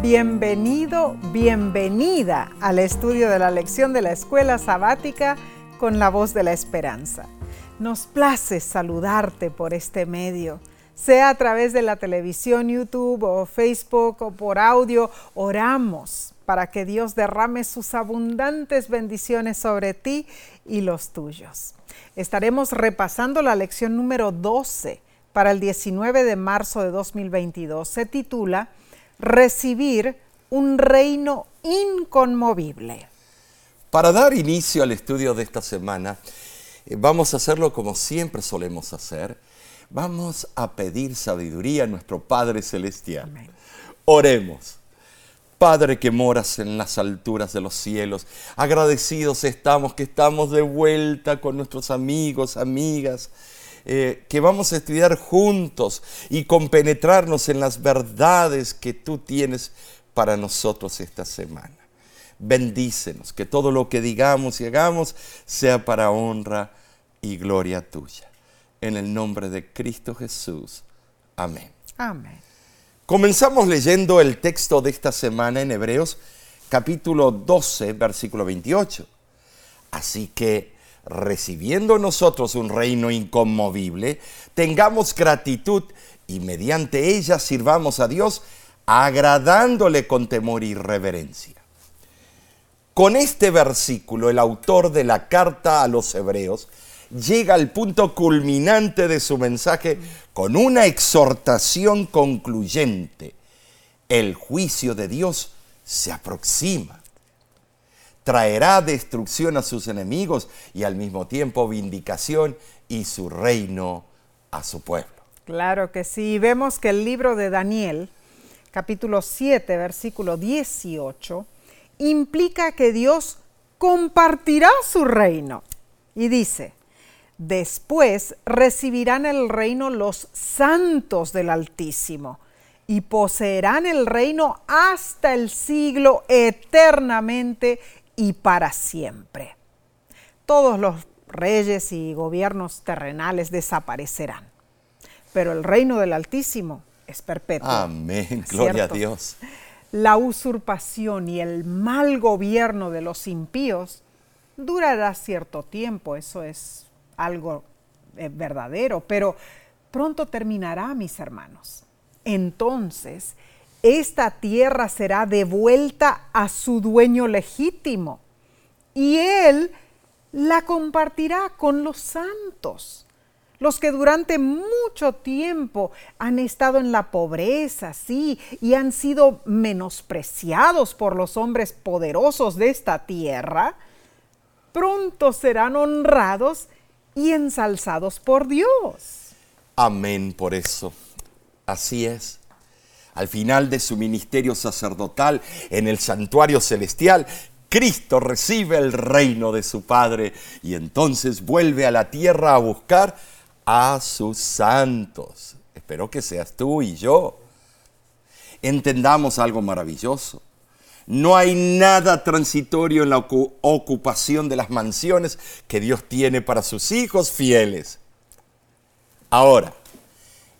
Bienvenido, bienvenida al estudio de la lección de la escuela sabática con la voz de la esperanza. Nos place saludarte por este medio, sea a través de la televisión, YouTube o Facebook o por audio. Oramos para que Dios derrame sus abundantes bendiciones sobre ti y los tuyos. Estaremos repasando la lección número 12 para el 19 de marzo de 2022. Se titula Recibir un reino inconmovible. Para dar inicio al estudio de esta semana, eh, vamos a hacerlo como siempre solemos hacer. Vamos a pedir sabiduría a nuestro Padre Celestial. Oremos. Padre que moras en las alturas de los cielos, agradecidos estamos que estamos de vuelta con nuestros amigos, amigas, eh, que vamos a estudiar juntos y compenetrarnos en las verdades que tú tienes para nosotros esta semana. Bendícenos, que todo lo que digamos y hagamos sea para honra y gloria tuya. En el nombre de Cristo Jesús. Amén. Amén. Comenzamos leyendo el texto de esta semana en Hebreos capítulo 12, versículo 28. Así que recibiendo nosotros un reino inconmovible, tengamos gratitud y mediante ella sirvamos a Dios agradándole con temor y reverencia. Con este versículo, el autor de la carta a los hebreos llega al punto culminante de su mensaje con una exhortación concluyente. El juicio de Dios se aproxima traerá destrucción a sus enemigos y al mismo tiempo vindicación y su reino a su pueblo. Claro que sí. Vemos que el libro de Daniel, capítulo 7, versículo 18, implica que Dios compartirá su reino. Y dice, después recibirán el reino los santos del Altísimo y poseerán el reino hasta el siglo eternamente y para siempre. Todos los reyes y gobiernos terrenales desaparecerán, pero el reino del Altísimo es perpetuo. Amén, gloria a Dios. La usurpación y el mal gobierno de los impíos durará cierto tiempo, eso es algo eh, verdadero, pero pronto terminará, mis hermanos. Entonces, esta tierra será devuelta a su dueño legítimo y él la compartirá con los santos, los que durante mucho tiempo han estado en la pobreza, sí, y han sido menospreciados por los hombres poderosos de esta tierra, pronto serán honrados y ensalzados por Dios. Amén por eso. Así es al final de su ministerio sacerdotal en el santuario celestial, Cristo recibe el reino de su Padre y entonces vuelve a la tierra a buscar a sus santos. Espero que seas tú y yo. Entendamos algo maravilloso. No hay nada transitorio en la ocupación de las mansiones que Dios tiene para sus hijos fieles. Ahora,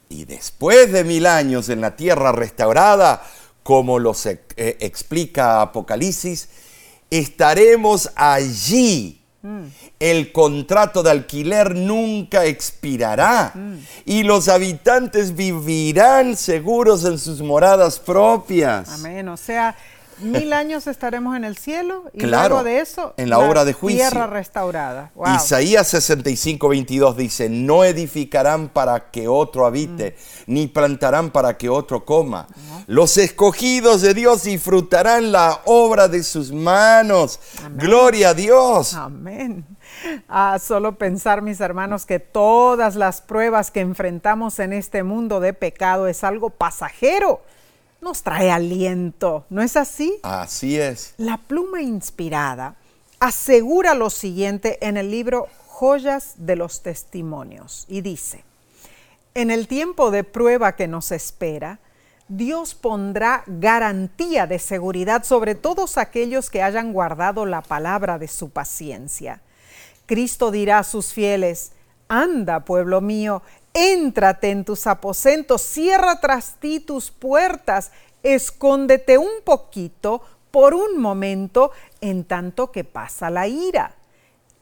y después de mil años en la tierra restaurada, como lo eh, explica Apocalipsis, estaremos allí. Mm. El contrato de alquiler nunca expirará mm. y los habitantes vivirán seguros en sus moradas propias. Amén. O sea, mil años estaremos en el cielo y luego de eso en la, obra de juicio. tierra restaurada. Isaías 65 22 dice no edificarán para que otro habite mm. ni plantarán para que otro coma. Los escogidos de Dios disfrutarán la obra de sus manos. Gloria a Dios amén. Ah, solo pensar, mis hermanos, que todas las pruebas que enfrentamos en este mundo de pecado es algo pasajero nos trae aliento, ¿no es así? Así es. La pluma inspirada asegura lo siguiente en el libro Joyas de los Testimonios y dice, en el tiempo de prueba que nos espera, Dios pondrá garantía de seguridad sobre todos aquellos que hayan guardado la palabra de su paciencia. Cristo dirá a sus fieles, anda, pueblo mío, Éntrate en tus aposentos, cierra tras ti tus puertas escóndete un poquito por un momento en tanto que pasa la ira.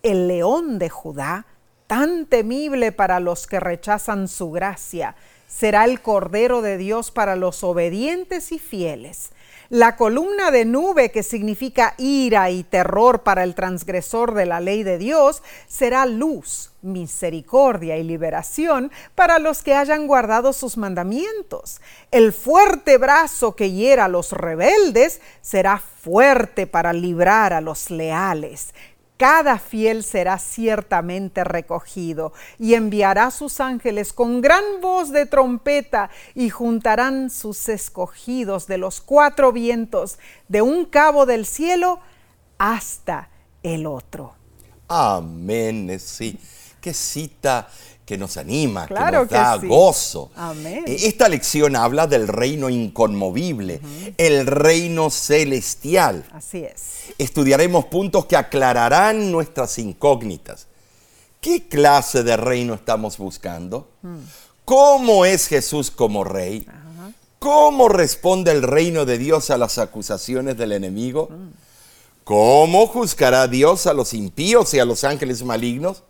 El león de Judá, tan temible para los que rechazan su gracia, será el Cordero de Dios para los obedientes y fieles. La columna de nube, que significa ira y terror para el transgresor de la ley de Dios, será luz, misericordia y liberación para los que hayan guardado sus mandamientos. El fuerte brazo que hiera a los rebeldes será fuerte para librar a los leales cada fiel será ciertamente recogido y enviará sus ángeles con gran voz de trompeta y juntarán sus escogidos de los cuatro vientos, de un cabo del cielo hasta el otro. Amén, sí. Qué cita que nos anima, que nos da gozo. Amén. Eh, esta lección habla del reino inconmovible, el reino celestial. Así es. Estudiaremos puntos que aclararán nuestras incógnitas. ¿Qué clase de reino estamos buscando? Hmm. ¿Cómo es Jesús como rey? ¿Cómo responde el reino de Dios a las acusaciones del enemigo? Hmm. ¿Cómo juzgará Dios a los impíos y a los ángeles malignos?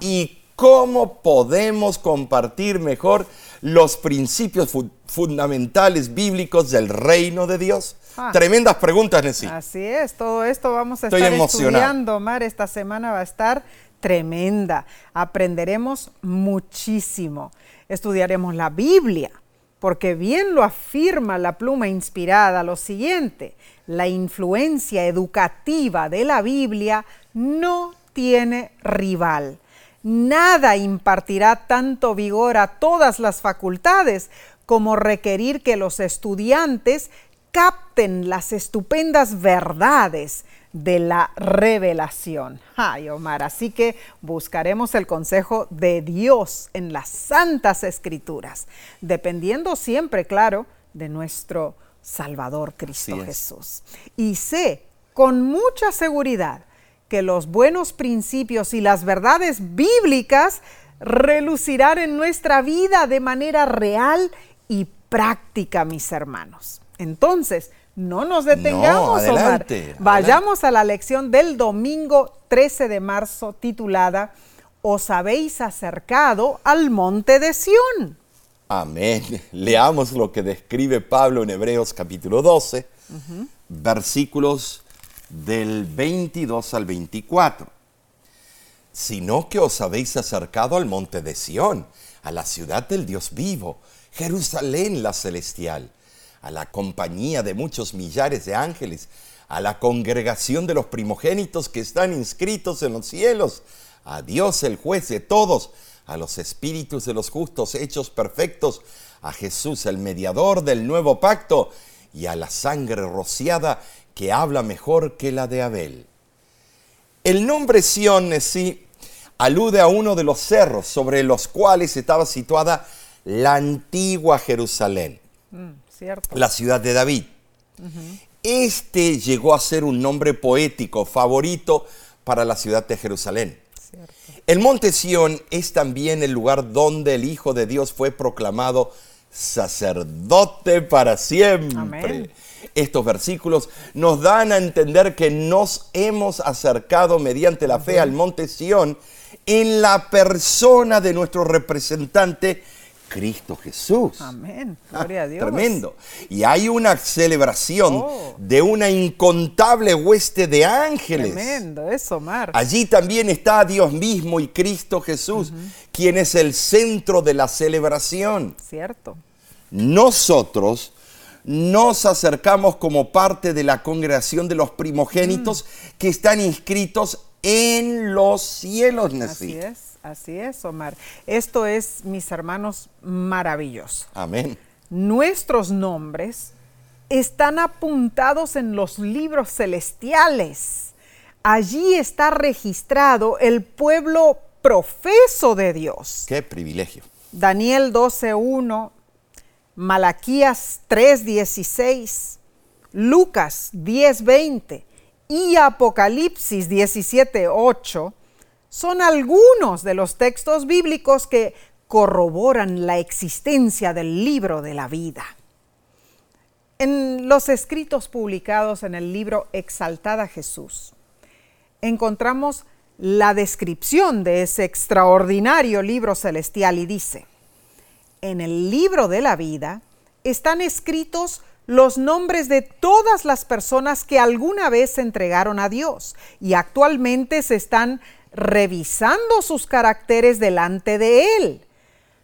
¿Y cómo podemos compartir mejor los principios fundamentales bíblicos del reino de Dios? Ah. Tremendas preguntas, Nessie. Así es, todo esto vamos a estar estudiando, Mar. Esta semana va a estar tremenda. Aprenderemos muchísimo. Estudiaremos la Biblia, porque bien lo afirma la pluma inspirada lo siguiente, la influencia educativa de la Biblia no tiene rival. Nada impartirá tanto vigor a todas las facultades como requerir que los estudiantes capten las estupendas verdades de la revelación. Ay, Omar, así que buscaremos el consejo de Dios en las santas escrituras, dependiendo siempre, claro, de nuestro Salvador Cristo Jesús. Y sé con mucha seguridad que los buenos principios y las verdades bíblicas relucirán en nuestra vida de manera real y práctica, mis hermanos. Entonces, no nos detengamos, Omar. Vayamos a la lección del domingo 13 de marzo titulada Os habéis acercado al monte de Sión. Amén. Leamos lo que describe Pablo en Hebreos capítulo 12, versículos del 22 al 24, sino que os habéis acercado al monte de Sión, a la ciudad del Dios vivo, Jerusalén la celestial, a la compañía de muchos millares de ángeles, a la congregación de los primogénitos que están inscritos en los cielos, a Dios el juez de todos, a los espíritus de los justos hechos perfectos, a Jesús el mediador del nuevo pacto, y a la sangre rociada que habla mejor que la de Abel. El nombre Sión sí alude a uno de los cerros sobre los cuales estaba situada la antigua Jerusalén, mm, la ciudad de David. Este llegó a ser un nombre poético favorito para la ciudad de Jerusalén. El monte Sión es también el lugar donde el Hijo de Dios fue proclamado sacerdote para siempre. Estos versículos nos dan a entender que nos hemos acercado mediante la fe al monte Sión en la persona de nuestro representante Cristo Jesús. Amén. Ah, Gloria a Dios. Tremendo. Y hay una celebración oh. de una incontable hueste de ángeles. Tremendo, eso, Mar. Allí también está Dios mismo y Cristo Jesús, quien es el centro de la celebración. Cierto. Nosotros nos acercamos como parte de la congregación de los primogénitos mm. que están inscritos en los cielos. Así es. Así es, Omar. Esto es, mis hermanos, maravilloso. Amén. Nuestros nombres están apuntados en los libros celestiales. Allí está registrado el pueblo profeso de Dios. Qué privilegio. Daniel 12.1, Malaquías 3.16, Lucas 10.20 y Apocalipsis 17.8 son algunos de los textos bíblicos que corroboran la existencia del libro de la vida. En los escritos publicados en el libro Exaltada Jesús, encontramos la descripción de ese extraordinario libro celestial y dice, en el libro de la vida están escritos los nombres de todas las personas que alguna vez se entregaron a Dios y actualmente se están revisando sus caracteres delante de Él.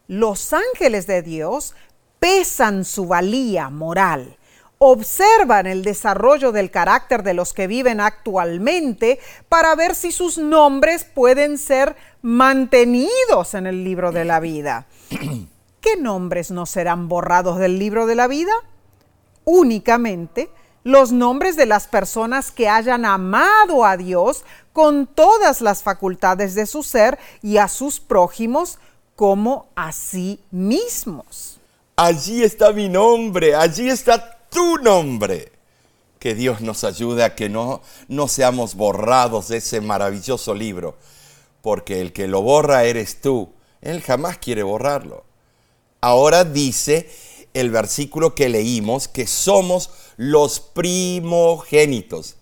Los ángeles de Dios pesan su valía moral, observan el desarrollo del carácter de los que viven actualmente para ver si sus nombres pueden ser mantenidos en el libro de la vida. ¿Qué nombres no serán borrados del libro de la vida? Únicamente los nombres de las personas que hayan amado a Dios con todas las facultades de su ser y a sus prójimos como a sí mismos. Allí está mi nombre, allí está tu nombre. Que Dios nos ayude a que no, no seamos borrados de ese maravilloso libro, porque el que lo borra eres tú. Él jamás quiere borrarlo. Ahora dice el versículo que leímos que somos los primogénitos.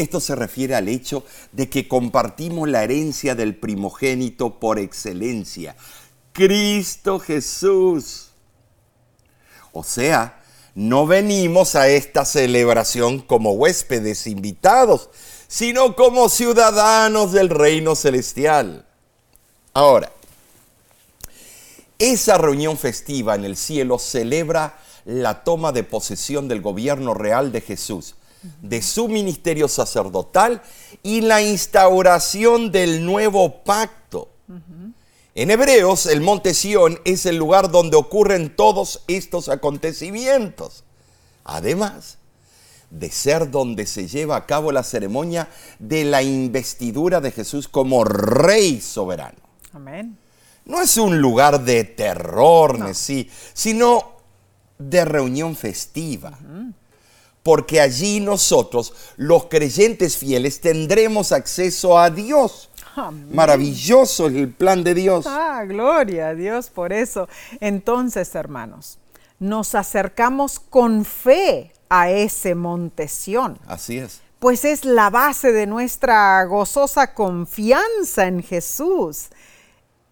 Esto se refiere al hecho de que compartimos la herencia del primogénito por excelencia, Cristo Jesús. O sea, no venimos a esta celebración como huéspedes invitados, sino como ciudadanos del reino celestial. Ahora, esa reunión festiva en el cielo celebra la toma de posesión del gobierno real de Jesús, de su ministerio sacerdotal y la instauración del nuevo pacto. En Hebreos, el monte Sión es el lugar donde ocurren todos estos acontecimientos. Además de ser donde se lleva a cabo la ceremonia de la investidura de Jesús como rey soberano. Amén no es un lugar de terror, sino de reunión festiva. Porque allí nosotros, los creyentes fieles, tendremos acceso a Dios. Maravilloso es el plan de Dios. Ah, gloria a Dios por eso. Entonces, hermanos, nos acercamos con fe a ese monte Sión. Así es. Pues es la base de nuestra gozosa confianza en Jesús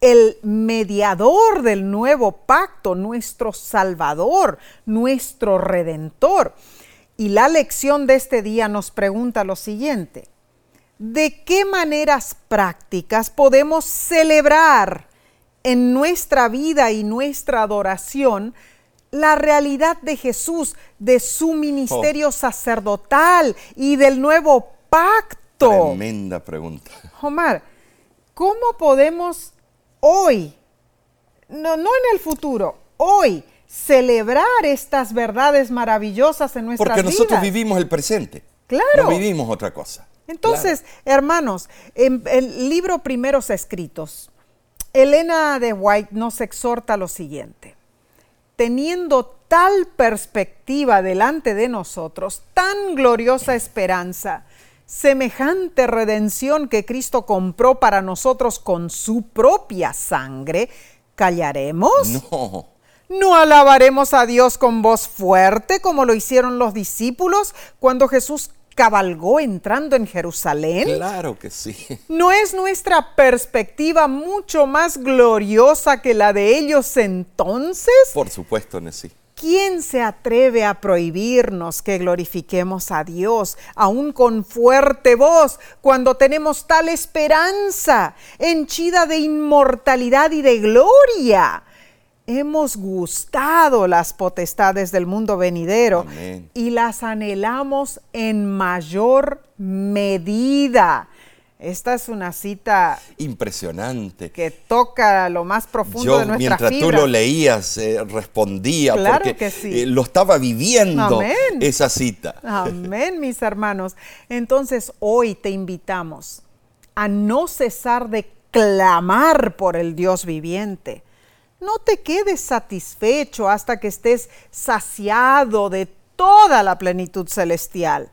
el mediador del nuevo pacto, nuestro Salvador, nuestro Redentor. Y la lección de este día nos pregunta lo siguiente, ¿de qué maneras prácticas podemos celebrar en nuestra vida y nuestra adoración la realidad de Jesús, de su ministerio oh. sacerdotal y del nuevo pacto? Tremenda pregunta. Omar, ¿cómo podemos hoy, no, no en el futuro, hoy, celebrar estas verdades maravillosas en nuestras vidas. Porque nosotros vivimos el presente. Claro. No vivimos otra cosa. Entonces, hermanos, en el libro Primeros Escritos, Elena de White nos exhorta lo siguiente. Teniendo tal perspectiva delante de nosotros, tan gloriosa esperanza, semejante redención que Cristo compró para nosotros con su propia sangre, ¿callaremos? No. ¿No alabaremos a Dios con voz fuerte como lo hicieron los discípulos cuando Jesús cabalgó entrando en Jerusalén? Claro que sí. ¿No es nuestra perspectiva mucho más gloriosa que la de ellos entonces? Por supuesto, Nessie. ¿Quién se atreve a prohibirnos que glorifiquemos a Dios, aún con fuerte voz, cuando tenemos tal esperanza, henchida de inmortalidad y de gloria? Hemos gustado las potestades del mundo venidero y las anhelamos en mayor medida esta es una cita impresionante que toca lo más profundo de nuestra mientras tú lo leías eh, respondía porque eh, lo estaba viviendo esa cita. Amén, mis hermanos. Entonces hoy te invitamos a no cesar de clamar por el Dios viviente. No te quedes satisfecho hasta que estés saciado de toda la plenitud celestial.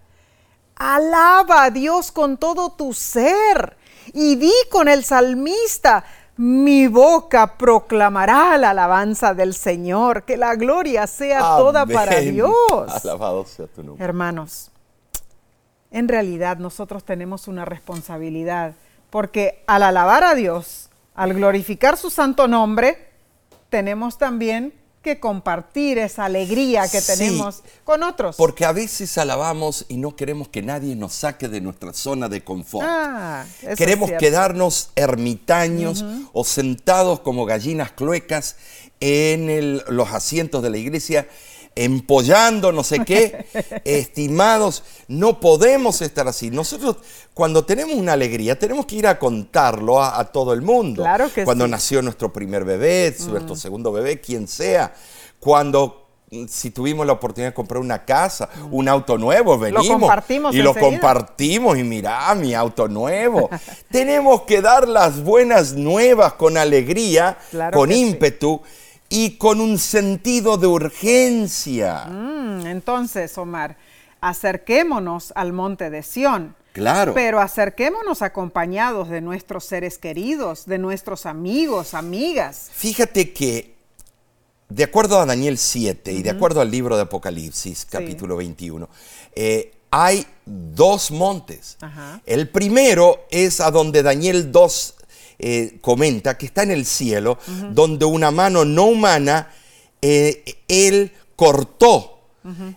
Alaba a Dios con todo tu ser y di con el salmista, Mi boca proclamará la alabanza del Señor, que la gloria sea toda para Dios. Alabado sea tu nombre. Hermanos, en realidad nosotros tenemos una responsabilidad, porque al alabar a Dios, al glorificar su santo nombre, tenemos también que compartir esa alegría que tenemos con otros. Porque a veces alabamos y no queremos que nadie nos saque de nuestra zona de confort. Ah, queremos quedarnos ermitaños o sentados como gallinas cluecas en los asientos de la iglesia empollando, no sé qué, estimados, no podemos estar así. Nosotros cuando tenemos una alegría tenemos que ir a contarlo a, todo el mundo. Claro que cuando nació nuestro primer bebé, nuestro mm. segundo bebé, quien sea. Cuando mm, si tuvimos la oportunidad de comprar una casa, mm. un auto nuevo, venimos compartimos y lo compartimos y mirá mi auto nuevo. Tenemos que dar las buenas nuevas con alegría, con ímpetu y con un sentido de urgencia. Mm, entonces, Omar, acerquémonos al monte de Sión. Claro. Pero acerquémonos acompañados de nuestros seres queridos, de nuestros amigos, amigas. Fíjate que, de acuerdo a Daniel 7 y de acuerdo al libro de Apocalipsis, capítulo 21, eh, hay dos montes. El primero es a donde Daniel 2 eh, comenta que está en el cielo, donde una mano no humana, eh, él cortó,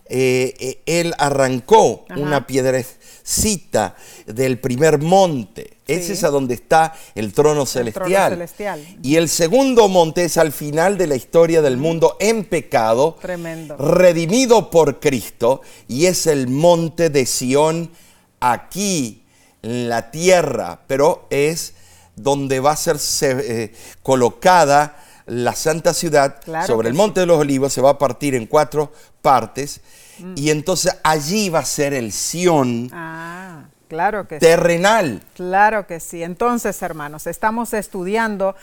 eh, él arrancó una piedrecita del primer monte. Ese es a donde está el trono, celestial. celestial. Y el segundo monte es al final de la historia del mundo en pecado, Tremendo. redimido por Cristo, y es el monte de Sión aquí en la tierra, pero es donde va a ser eh, colocada la santa ciudad sobre el monte de los olivos, se va a partir en cuatro partes mm. y entonces allí va a ser el Sión. Ah, claro que terrenal. Claro que sí. Entonces, hermanos, estamos estudiando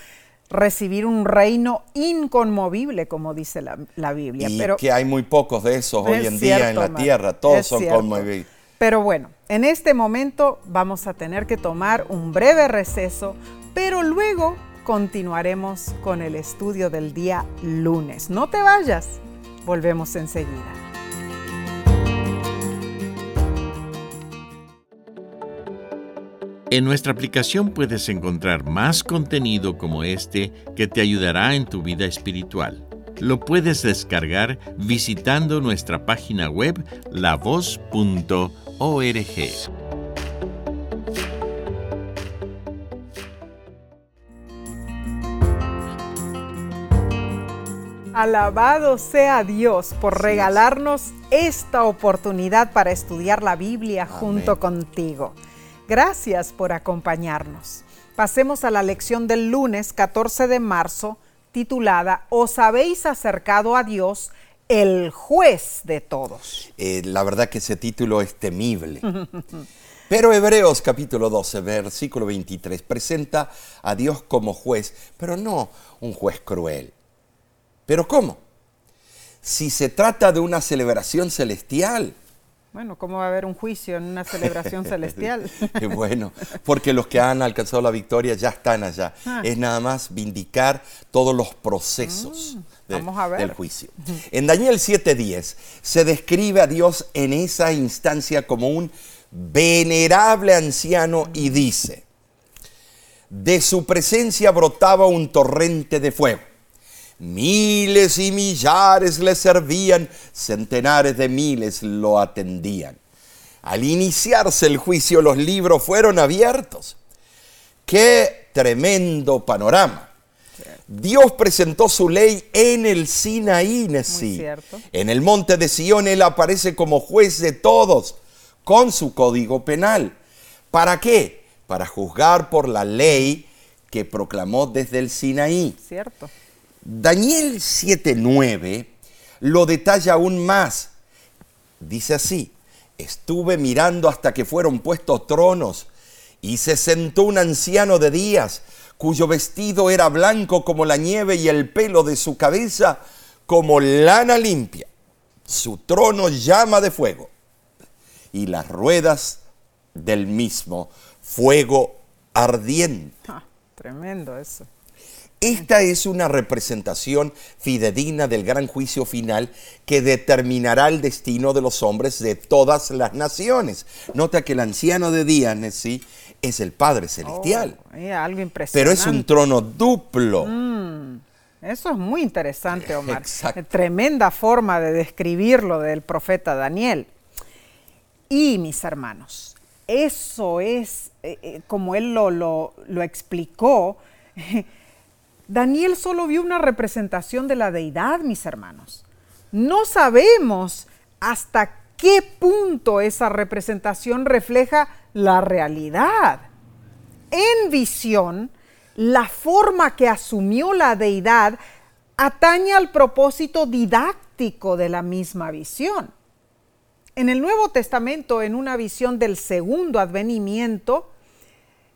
recibir un reino inconmovible, como dice la, Biblia. Y que hay muy pocos de esos hoy en día en la tierra, todos son conmovibles. Pero bueno, en este momento vamos a tener que tomar un breve receso, pero luego continuaremos con el estudio del día lunes. No te vayas, volvemos enseguida. En nuestra aplicación puedes encontrar más contenido como este que te ayudará en tu vida espiritual. Lo puedes descargar visitando nuestra página web lavoz.org. Alabado sea Dios por regalarnos esta oportunidad para estudiar la Biblia junto contigo. Gracias por acompañarnos. Pasemos a la lección del lunes 14 de marzo titulada Os habéis acercado a Dios, el juez de todos. Eh, la verdad que ese título es temible. Pero Hebreos capítulo 12, versículo 23, presenta a Dios como juez, pero no un juez cruel. ¿Pero cómo? Si se trata de una celebración celestial, bueno, ¿cómo va a haber un juicio en una celebración celestial? Qué bueno, porque los que han alcanzado la victoria ya están allá. Ah. Es nada más vindicar todos los procesos mm, del juicio. En Daniel 7:10 se describe a Dios en esa instancia como un venerable anciano y dice, de su presencia brotaba un torrente de fuego Miles y millares le servían, centenares de miles lo atendían. Al iniciarse el juicio los libros fueron abiertos. ¡Qué tremendo panorama! Dios presentó su ley en el Sinaí, En el monte de Sion él aparece como juez de todos, con su código penal. ¿Para qué? Para juzgar por la ley que proclamó desde el Sinaí. Cierto. Daniel 7:9 lo detalla aún más. Dice así, estuve mirando hasta que fueron puestos tronos y se sentó un anciano de días cuyo vestido era blanco como la nieve y el pelo de su cabeza como lana limpia. Su trono llama de fuego y las ruedas del mismo fuego ardiente. Ah, tremendo eso. Esta es una representación fidedigna del gran juicio final que determinará el destino de los hombres de todas las naciones. Nota que el anciano de Díaz ¿sí? es el Padre Celestial. Oh, algo impresionante. Pero es un trono duplo. Mm, eso es muy interesante, Omar. Exacto. Tremenda forma de describirlo del profeta Daniel. Y mis hermanos, eso es, eh, eh, como él lo, lo, lo explicó, Daniel solo vio una representación de la deidad, mis hermanos. No sabemos hasta qué punto esa representación refleja la realidad. En visión, la forma que asumió la deidad atañe al propósito didáctico de la misma visión. En el Nuevo Testamento, en una visión del segundo advenimiento,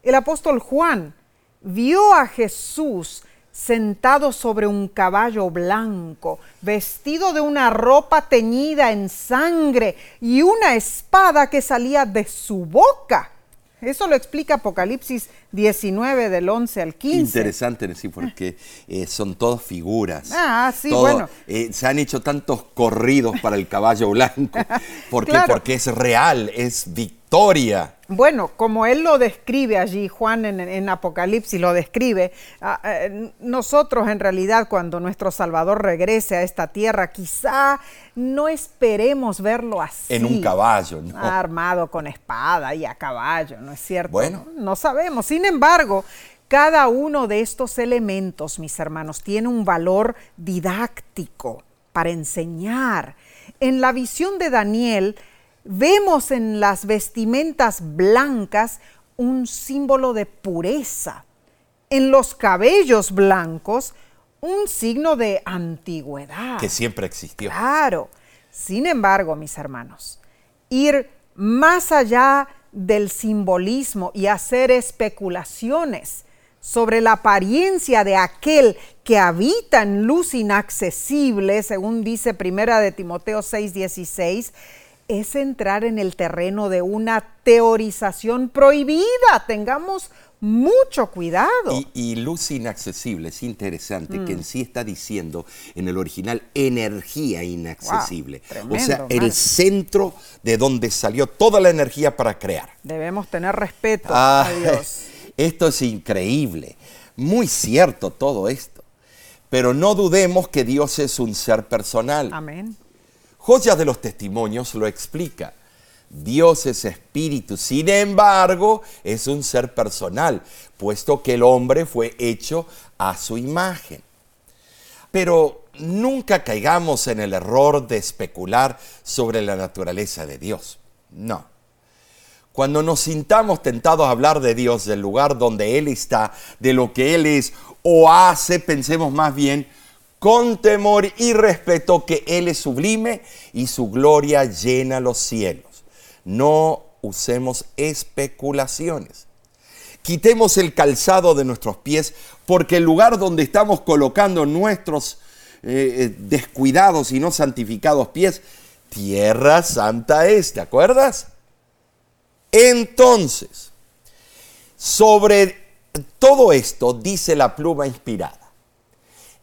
el apóstol Juan vio a Jesús sentado sobre un caballo blanco, vestido de una ropa teñida en sangre y una espada que salía de su boca. Eso lo explica Apocalipsis 19 del 11 al 15. Interesante, sí, porque eh, son todas figuras. Ah, sí, bueno. Eh, se han hecho tantos corridos para el caballo blanco, porque, porque es real, es victoria. Bueno, como él lo describe allí, Juan en, Apocalipsis lo describe, ah, eh, nosotros en realidad cuando nuestro Salvador regrese a esta tierra, quizá no esperemos verlo así. En un caballo, ¿no? Armado con espada y a caballo, ¿no es cierto? Bueno. No sabemos. Sin embargo, cada uno de estos elementos, mis hermanos, tiene un valor didáctico para enseñar. En la visión de Daniel, vemos en las vestimentas blancas un símbolo de pureza. En los cabellos blancos, un signo de antigüedad. Que siempre existió. Claro. Sin embargo, mis hermanos, ir más allá del simbolismo y hacer especulaciones sobre la apariencia de aquel que habita en luz inaccesible, según dice Primera de Timoteo 6:16, es entrar en el terreno de una teorización prohibida. Tengamos mucho cuidado. Y, luz inaccesible, es interesante que en mm. sí está diciendo en el original energía inaccesible. o sea, el centro de donde salió toda la energía para crear. Debemos tener respeto a ah, Dios. Esto es increíble, muy cierto todo esto. Pero no dudemos que Dios es un ser personal. Amén. Joyas de los Testimonios lo explica. Dios es espíritu, sin embargo, es un ser personal, puesto que el hombre fue hecho a su imagen. Pero nunca caigamos en el error de especular sobre la naturaleza de Dios. No. Cuando nos sintamos tentados a hablar de Dios, del lugar donde Él está, de lo que Él es o hace, pensemos más bien con temor y respeto que Él es sublime y su gloria llena los cielos no usemos especulaciones. Quitemos el calzado de nuestros pies porque el lugar donde estamos colocando nuestros eh, eh, descuidados y no santificados pies, tierra santa es, ¿te acuerdas? Entonces, sobre todo esto dice la pluma inspirada.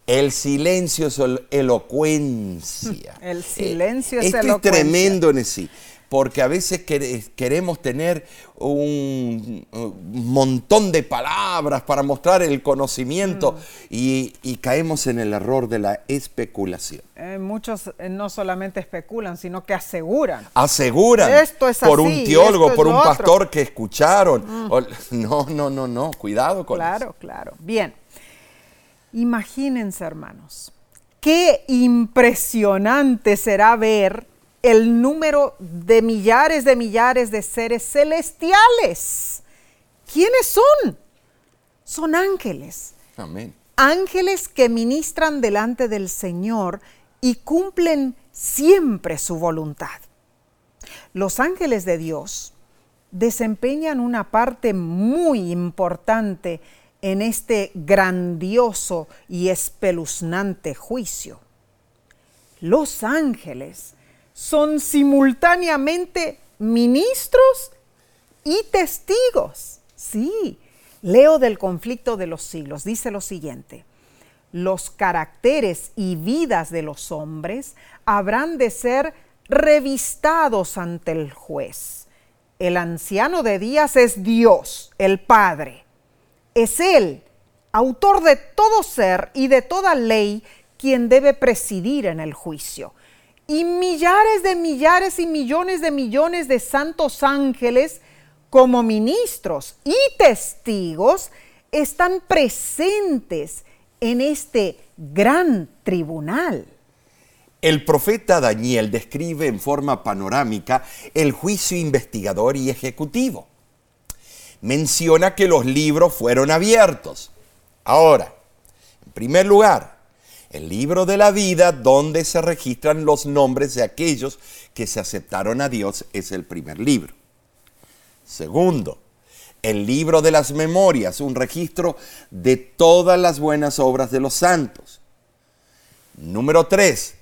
El silencio es elocuencia. El silencio es elocuencia. es tremendo en sí porque a veces queremos tener un montón de palabras para mostrar el conocimiento mm. y, caemos en el error de la especulación. Eh, muchos eh, no solamente especulan, sino que aseguran. Aseguran. Esto es por un teólogo, por un pastor que escucharon. Mm. no, no, no, no, cuidado con eso. Claro, claro. Bien. Imagínense, hermanos, qué impresionante será ver el número de millares de millares de seres celestiales. ¿Quiénes son? Son ángeles. Amén. Ángeles que ministran delante del Señor y cumplen siempre su voluntad. Los ángeles de Dios desempeñan una parte muy importante en este grandioso y espeluznante juicio. Los ángeles son simultáneamente ministros y testigos. Sí, Leo del conflicto de los siglos. Dice lo siguiente. Los caracteres y vidas de los hombres habrán de ser revistados ante el juez. El anciano de días es Dios, el Padre. Es Él, autor de todo ser y de toda ley, quien debe presidir en el juicio. Y millares de millares y millones de millones de santos ángeles, como ministros y testigos, están presentes en este gran tribunal. El profeta Daniel describe en forma panorámica el juicio investigador y ejecutivo. Menciona que los libros fueron abiertos. Ahora, en primer lugar, el libro de la vida donde se registran los nombres de aquellos que se aceptaron a Dios es el primer libro. Segundo, el libro de las memorias, un registro de todas las buenas obras de los santos. Número tres,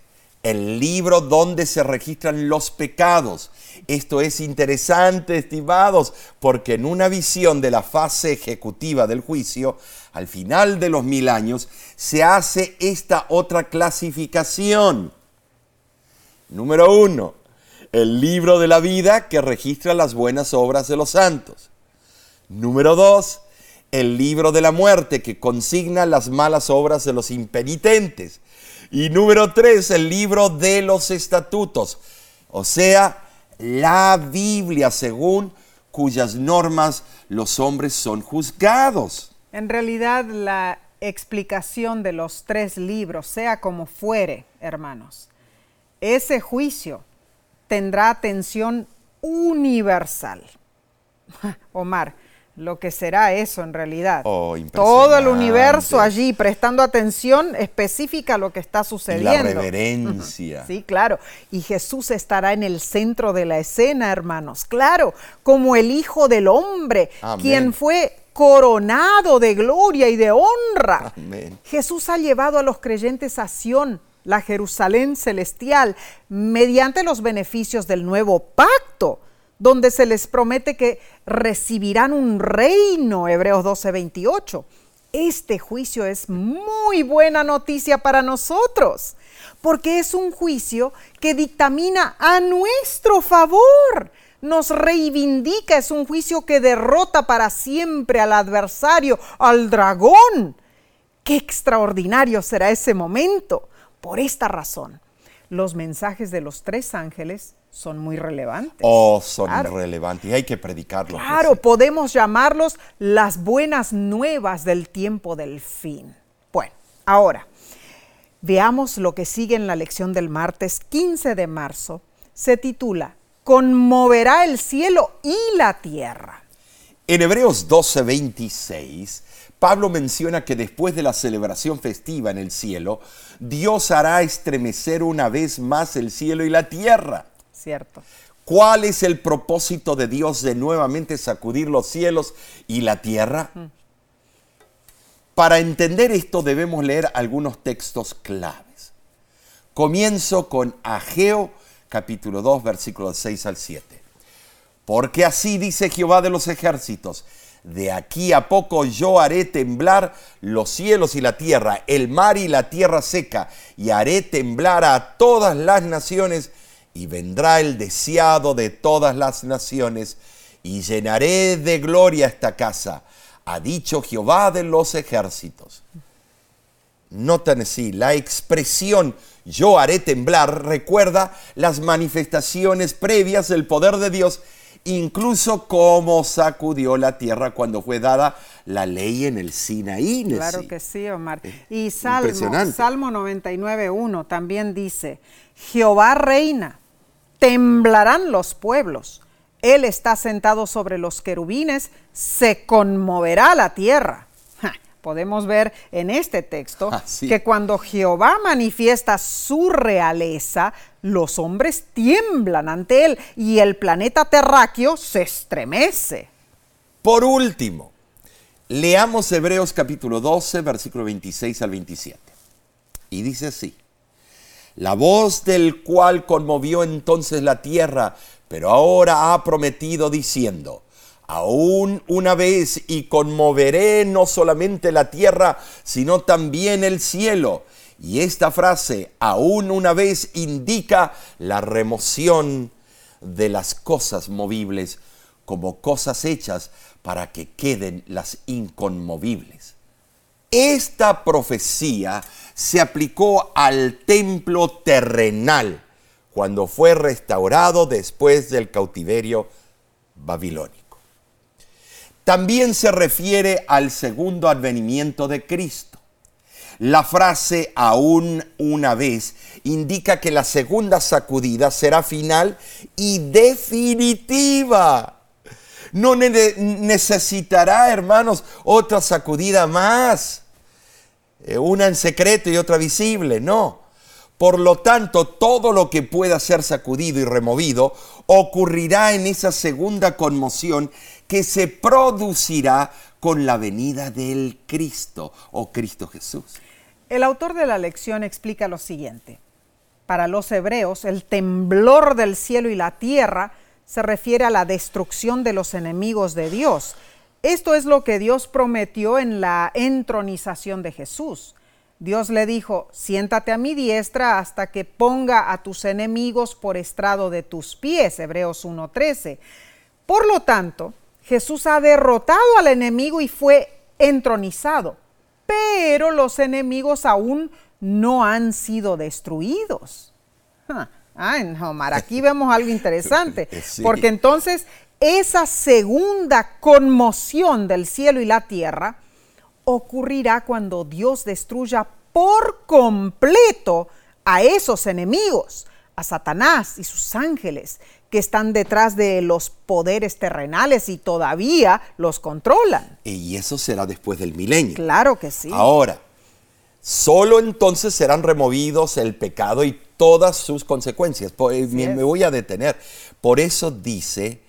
el libro donde se registran los pecados. Esto es interesante, estimados, porque en una visión de la fase ejecutiva del juicio, al final de los mil años, se hace esta otra clasificación. Número uno, el libro de la vida que registra las buenas obras de los santos. Número dos, el libro de la muerte que consigna las malas obras de los impenitentes. Y número tres, el libro de los estatutos, o sea, la Biblia según cuyas normas los hombres son juzgados. En realidad, la explicación de los tres libros, sea como fuere, hermanos, ese juicio tendrá atención universal. Omar, lo que será eso en realidad. Oh, Todo el universo allí prestando atención específica a lo que está sucediendo. Y la reverencia. Sí, claro. Y Jesús estará en el centro de la escena, hermanos. Claro, como el Hijo del Hombre, quien fue coronado de gloria y de honra. Amén. Jesús ha llevado a los creyentes a Sión, la Jerusalén celestial, mediante los beneficios del nuevo pacto donde se les promete que recibirán un reino, Hebreos 12, 28. Este juicio es muy buena noticia para nosotros, porque es un juicio que dictamina a nuestro favor, nos reivindica, es un juicio que derrota para siempre al adversario, al dragón. Qué extraordinario será ese momento. Por esta razón, los mensajes de los tres ángeles son muy relevantes. Oh, son relevantes y hay que predicarlos. Claro, podemos llamarlos las buenas nuevas del tiempo del fin. Bueno, ahora, veamos lo que sigue en la lección del martes 15 de marzo. Se titula, Conmoverá el cielo y la tierra. En Hebreos 12:26, Pablo menciona que después de la celebración festiva en el cielo, Dios hará estremecer una vez más el cielo y la tierra. Cierto. ¿Cuál es el propósito de Dios de nuevamente sacudir los cielos y la tierra? Mm. Para entender esto debemos leer algunos textos claves. Comienzo con Ageo capítulo 2 versículos 6 al 7. Porque así dice Jehová de los ejércitos, de aquí a poco yo haré temblar los cielos y la tierra, el mar y la tierra seca, y haré temblar a todas las naciones y vendrá el deseado de todas las naciones, y llenaré de gloria esta casa, ha dicho Jehová de los ejércitos. Notan así, la expresión yo haré temblar recuerda las manifestaciones previas del poder de Dios, incluso cómo sacudió la tierra cuando fue dada la ley en el Sinaí. Claro que sí, Omar. Y Salmo, Salmo 99.1 también dice, Jehová reina temblarán los pueblos. Él está sentado sobre los querubines, se conmoverá la tierra. podemos ver en este texto ah, que cuando Jehová manifiesta su realeza, los hombres tiemblan ante él y el planeta terráqueo se estremece. Por último, leamos Hebreos capítulo 12, versículo 26 al 27. Y dice así la voz del cual conmovió entonces la tierra, pero ahora ha prometido diciendo, aún una vez y conmoveré no solamente la tierra, sino también el cielo. Y esta frase, aún una vez, indica la remoción de las cosas movibles como cosas hechas para que queden las inconmovibles. Esta profecía se aplicó al templo terrenal cuando fue restaurado después del cautiverio babilónico. También se refiere al segundo advenimiento de Cristo. La frase aún una vez indica que la segunda sacudida será final y definitiva. No necesitará, hermanos, otra sacudida más. Eh, una en secreto y otra visible, no. Por lo tanto, todo lo que pueda ser sacudido y removido ocurrirá en esa segunda conmoción que se producirá con la venida del Cristo o Cristo Jesús. El autor de la lección explica lo siguiente. Para los hebreos, el temblor del cielo y la tierra se refiere a la destrucción de los enemigos de Dios. Esto es lo que Dios prometió en la entronización de Jesús. Dios le dijo, siéntate a mi diestra hasta que ponga a tus enemigos por estrado de tus pies, Hebreos 1.13. Por lo tanto, Jesús ha derrotado al enemigo y fue entronizado, pero los enemigos aún no han sido destruidos. Ah, en Omar, aquí vemos algo interesante, porque entonces esa segunda conmoción del cielo y la tierra ocurrirá cuando Dios destruya por completo a esos enemigos, a Satanás y sus ángeles, que están detrás de los poderes terrenales y todavía los controlan. Y eso será después del milenio. Claro que sí. Ahora, solo entonces serán removidos el pecado y todas sus consecuencias. me, voy a detener. Por eso dice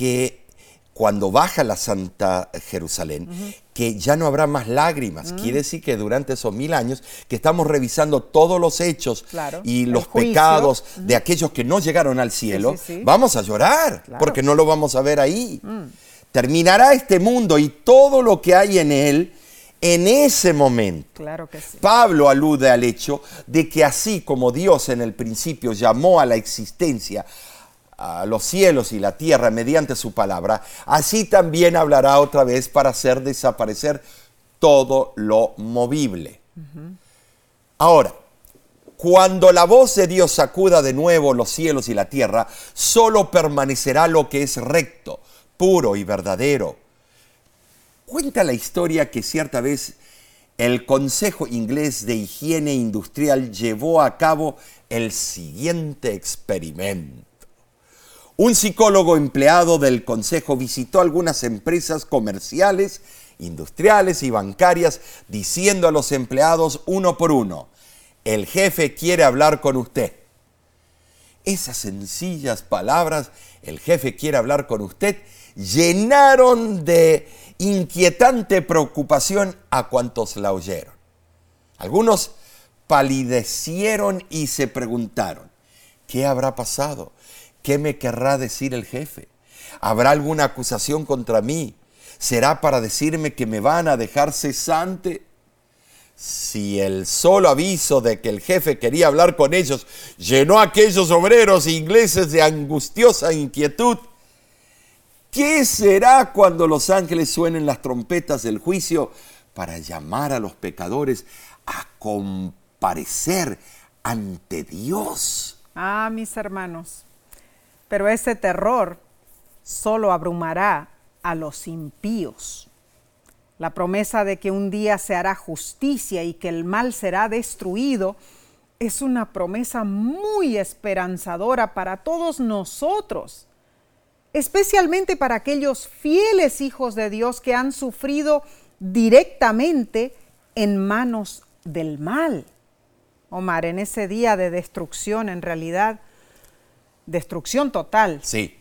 que cuando baja la Santa Jerusalén, que ya no habrá más lágrimas. Quiere decir que durante esos mil años que estamos revisando todos los hechos y los pecados de aquellos que no llegaron al cielo, vamos a llorar porque no lo vamos a ver ahí. Mm. Terminará este mundo y todo lo que hay en él en ese momento. Claro que sí. Pablo alude al hecho de que así como Dios en el principio llamó a la existencia los cielos y la tierra mediante su palabra, así también hablará otra vez para hacer desaparecer todo lo movible. Ahora, cuando la voz de Dios sacuda de nuevo los cielos y la tierra, solo permanecerá lo que es recto, puro y verdadero Cuenta la historia que cierta vez el Consejo Inglés de Higiene Industrial llevó a cabo el siguiente experimento. Un psicólogo empleado del Consejo visitó algunas empresas comerciales, industriales y bancarias diciendo a los empleados uno por uno, el jefe quiere hablar con usted. Esas sencillas palabras, el jefe quiere hablar con usted, llenaron de inquietante preocupación a cuantos la oyeron. Algunos palidecieron y se preguntaron, ¿qué habrá pasado? ¿Qué me querrá decir el jefe? ¿Habrá alguna acusación contra mí? ¿Será para decirme que me van a dejar cesante? Si el solo aviso de que el jefe quería hablar con ellos llenó a aquellos obreros ingleses de angustiosa inquietud, ¿Qué será cuando los ángeles suenen las trompetas del juicio para llamar a los pecadores a comparecer ante Dios? Ah, mis hermanos, pero ese terror solo abrumará a los impíos. La promesa de que un día se hará justicia y que el mal será destruido es una promesa muy esperanzadora para todos nosotros especialmente para aquellos fieles hijos de Dios que han sufrido directamente en manos del mal. Omar, en ese día de destrucción, en realidad, destrucción total. Sí.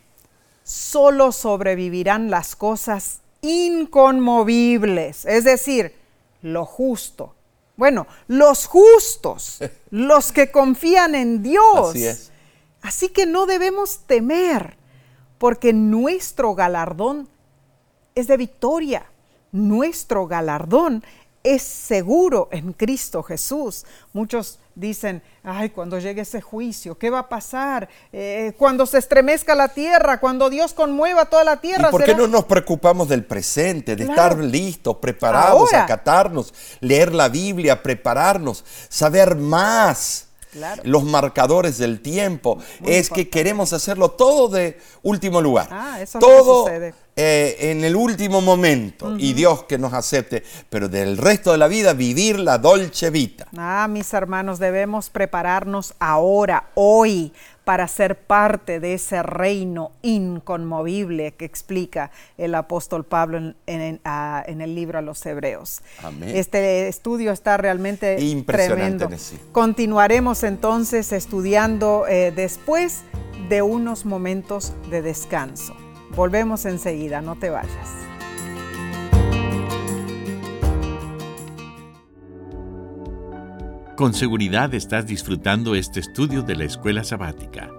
Solo sobrevivirán las cosas inconmovibles, es decir, lo justo. Bueno, los justos, los que confían en Dios. Así es. Así que no debemos temer porque nuestro galardón es de victoria. Nuestro galardón es seguro en Cristo Jesús. Muchos dicen, ay, cuando llegue ese juicio, ¿qué va a pasar? Eh, cuando se estremezca la tierra, cuando Dios conmueva toda la tierra. ¿Y por qué no nos preocupamos del presente, de estar listos, preparados, acatarnos, leer la Biblia, prepararnos, saber más? Los marcadores del tiempo. es que queremos hacerlo todo de último lugar. Ah, eso todo eh, en el último momento. Y Dios que nos acepte. Pero del resto de la vida vivir la dolce vita. Ah, mis hermanos, debemos prepararnos ahora, hoy, para ser parte de ese reino inconmovible que explica el apóstol Pablo en, el libro a los Hebreos. Este estudio está realmente tremendo. Continuaremos entonces estudiando eh, después de unos momentos de descanso. Volvemos enseguida, no te vayas. Con seguridad estás disfrutando este estudio de la escuela sabática.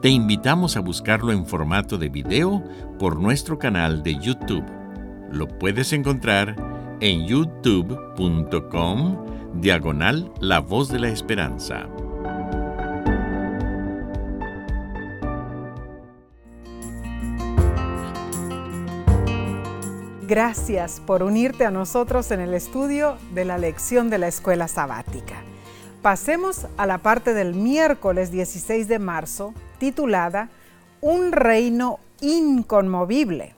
Te invitamos a buscarlo en formato de video por nuestro canal de YouTube. Lo puedes encontrar en youtube.com diagonal La Voz de la Esperanza. Gracias por unirte a nosotros en el estudio de la lección de la escuela sabática. Pasemos a la parte del miércoles 16 de marzo titulada Un reino inconmovible.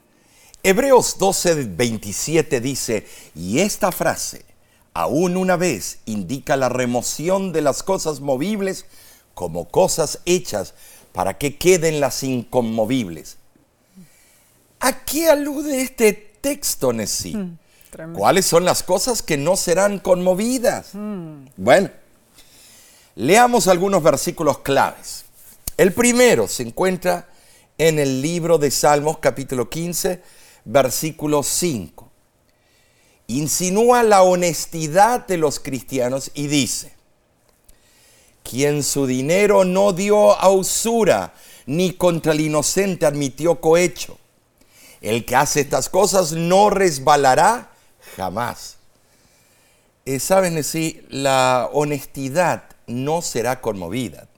Hebreos 12, 27 dice, y esta frase, aún una vez, indica la remoción de las cosas movibles como cosas hechas para que queden las inconmovibles. ¿A qué alude este texto, Nessie? Hmm, ¿Cuáles son las cosas que no serán conmovidas? Hmm. Bueno, Leamos algunos versículos claves. El primero se encuentra en el libro de Salmos capítulo 15, versículo 5. Insinúa la honestidad de los cristianos y dice, quien su dinero no dio a usura, ni contra el inocente admitió cohecho. El que hace estas cosas no resbalará jamás. Eh, Saben, decir, la honestidad no será conmovida.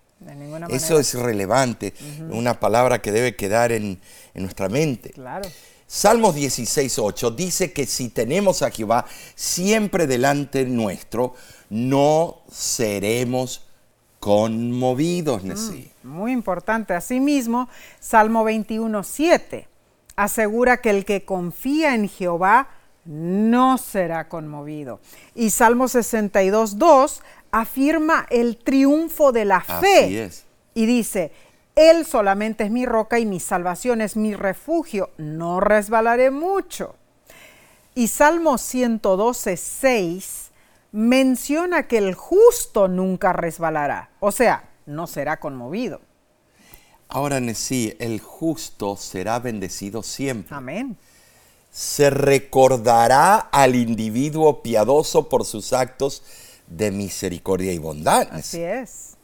Eso es relevante, una palabra que debe quedar en, nuestra mente. Claro. Salmos 16.8 dice que si tenemos a Jehová siempre delante nuestro, no seremos conmovidos. Mm, muy importante. Asimismo, Salmo 21.7 asegura que el que confía en Jehová no será conmovido. Y Salmo 62.2 afirma el triunfo de la fe. Y dice, Él solamente es mi roca y mi salvación es mi refugio, no resbalaré mucho. Y Salmo 112, 6 menciona que el justo nunca resbalará, o sea, no será conmovido. Ahora, sí, el justo será bendecido siempre. Amén. Se recordará al individuo piadoso por sus actos de misericordia y bondad. Así es.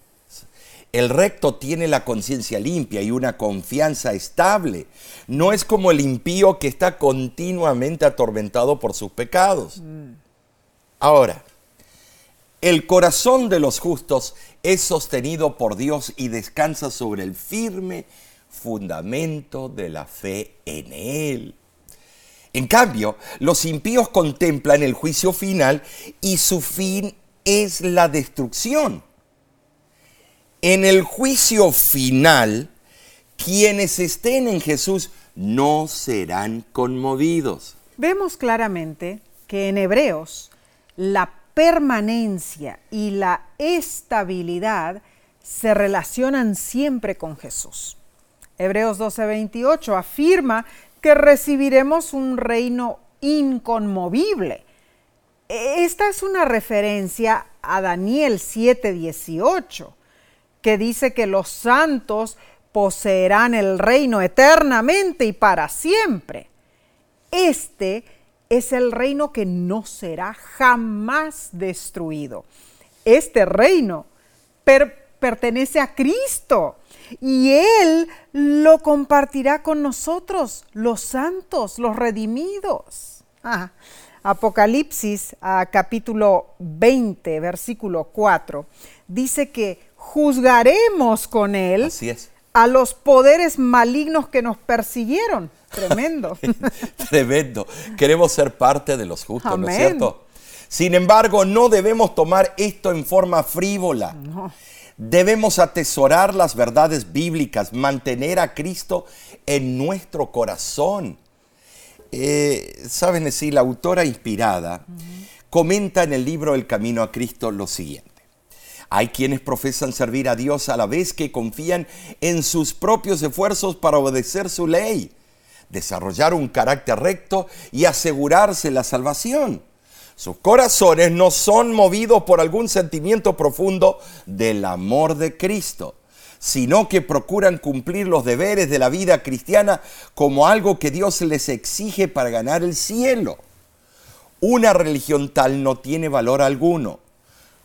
El recto tiene la conciencia limpia y una confianza estable. No es como el impío que está continuamente atormentado por sus pecados. Mm. Ahora, el corazón de los justos es sostenido por Dios y descansa sobre el firme fundamento de la fe en Él. En cambio, los impíos contemplan el juicio final y su fin es la destrucción. En el juicio final, quienes estén en Jesús no serán conmovidos. Vemos claramente que en Hebreos la permanencia y la estabilidad se relacionan siempre con Jesús. Hebreos 12:28 afirma que recibiremos un reino inconmovible esta es una referencia a Daniel 7:18, que dice que los santos poseerán el reino eternamente y para siempre. Este es el reino que no será jamás destruido. Este reino pertenece a Cristo y Él lo compartirá con nosotros, los santos, los redimidos. Ah, Apocalipsis capítulo 20, versículo 4, dice que juzgaremos con Él a los poderes malignos que nos persiguieron. Tremendo. Tremendo. Queremos ser parte de los justos, ¿no es cierto? Sin embargo, no debemos tomar esto en forma frívola. Debemos atesorar las verdades bíblicas, mantener a Cristo en nuestro corazón. Eh, Saben decir, la autora inspirada comenta en el libro El Camino a Cristo lo siguiente. Hay quienes profesan servir a Dios a la vez que confían en sus propios esfuerzos para obedecer su ley, desarrollar un carácter recto y asegurarse la salvación. Sus corazones no son movidos por algún sentimiento profundo del amor de Cristo, sino que procuran cumplir los deberes de la vida cristiana como algo que Dios les exige para ganar el cielo. Una religión tal no tiene valor alguno.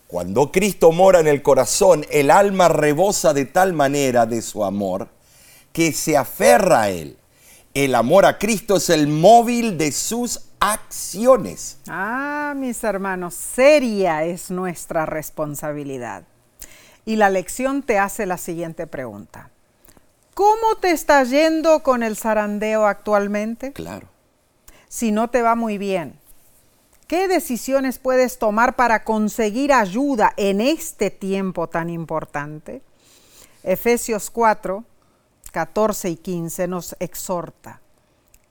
Cuando Cristo mora en el corazón, el alma rebosa de tal manera de su amor que se aferra a Él. El amor a Cristo es el móvil de sus acciones. Ah, mis hermanos, seria es nuestra responsabilidad. Y la lección te hace la siguiente pregunta. ¿Cómo te está yendo con el zarandeo actualmente? Claro. Si no te va muy bien, ¿qué decisiones puedes tomar para conseguir ayuda en este tiempo tan importante? Efesios 4, 14 y 15 nos exhorta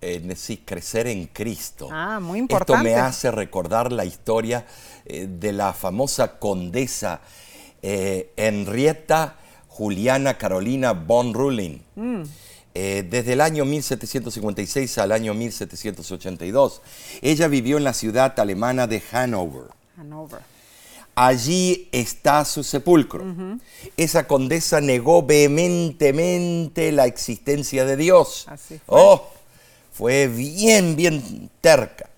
eh, crecer en Cristo. Ah, muy importante. Esto me hace recordar la historia eh, de la famosa condesa eh, Henrietta Juliana Carolina von Ruling. Mm. Eh, desde el año 1756 al año 1782. Ella vivió en la ciudad alemana de Hanover. Allí está su sepulcro. Esa condesa negó vehementemente la existencia de Dios. Así fue. Oh, fue bien, bien terca.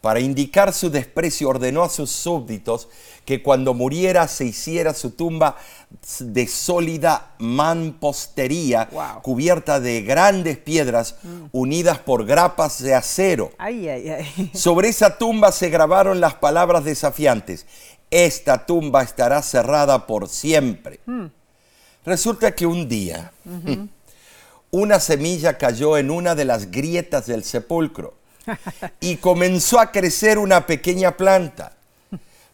Para indicar su desprecio ordenó a sus súbditos que cuando muriera se hiciera su tumba de sólida mampostería cubierta de grandes piedras mm. unidas por grapas de acero. Sobre esa tumba se grabaron las palabras desafiantes. Esta tumba estará cerrada por siempre. Mm. Resulta que un día una semilla cayó en una de las grietas del sepulcro y comenzó a crecer una pequeña planta.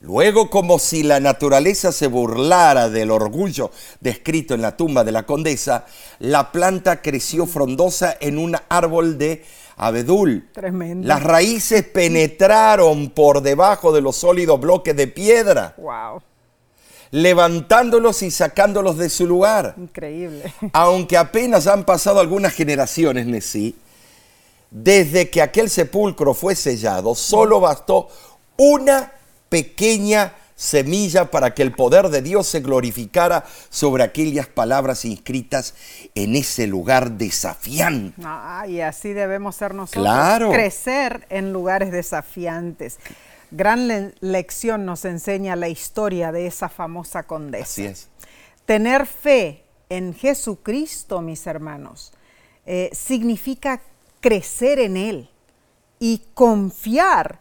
Luego, como si la naturaleza se burlara del orgullo descrito en la tumba de la condesa, la planta creció frondosa en un árbol de abedul. Tremendo. Las raíces penetraron por debajo de los sólidos bloques de piedra. Wow. Levantándolos y sacándolos de su lugar. Increíble. Aunque apenas han pasado algunas generaciones, Nessie, desde que aquel sepulcro fue sellado, solo bastó una pequeña semilla para que el poder de Dios se glorificara sobre aquellas palabras inscritas en ese lugar desafiante. Ah, y así debemos ser nosotros. Claro. Crecer en lugares desafiantes. Gran lección nos enseña la historia de esa famosa condesa. Así es. Tener fe en Jesucristo, mis hermanos, eh, significa crecer en Él y confiar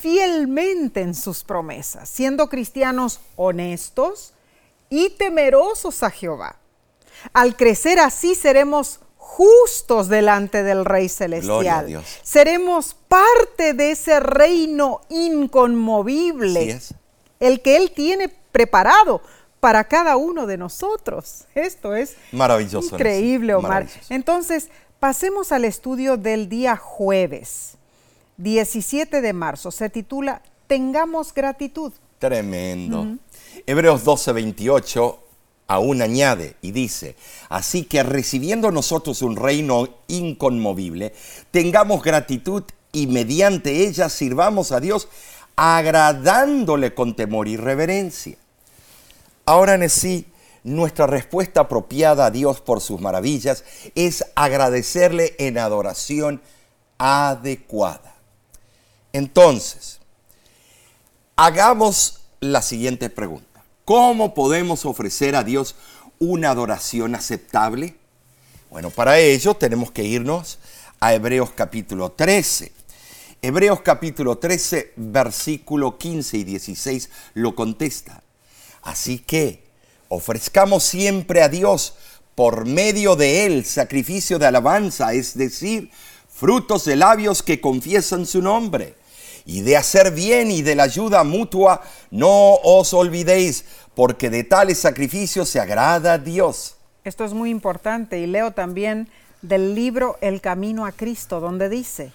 fielmente en sus promesas, siendo cristianos honestos y temerosos a Jehová. Al crecer así seremos justos delante del Rey Celestial. Seremos parte de ese reino inconmovible, el que Él tiene preparado para cada uno de nosotros. Esto es maravilloso. Increíble, Omar. Entonces, Pasemos al estudio del día jueves, 17 de marzo. Se titula Tengamos gratitud. Tremendo. Hebreos 12, 28 aún añade y dice, así que recibiendo nosotros un reino inconmovible, tengamos gratitud y mediante ella sirvamos a Dios agradándole con temor y reverencia. Ahora en sí, nuestra respuesta apropiada a Dios por sus maravillas es agradecerle en adoración adecuada. Entonces, hagamos la siguiente pregunta. ¿Cómo podemos ofrecer a Dios una adoración aceptable? Bueno, para ello tenemos que irnos a Hebreos capítulo 13. Hebreos capítulo 13, versículo 15 y 16 lo contesta. Así que ofrezcamos siempre a Dios por medio de él sacrificio de alabanza, es decir, frutos de labios que confiesan su nombre. Y de hacer bien y de la ayuda mutua, no os olvidéis, porque de tales sacrificios se agrada a Dios. Esto es muy importante y leo también del libro El Camino a Cristo, donde dice,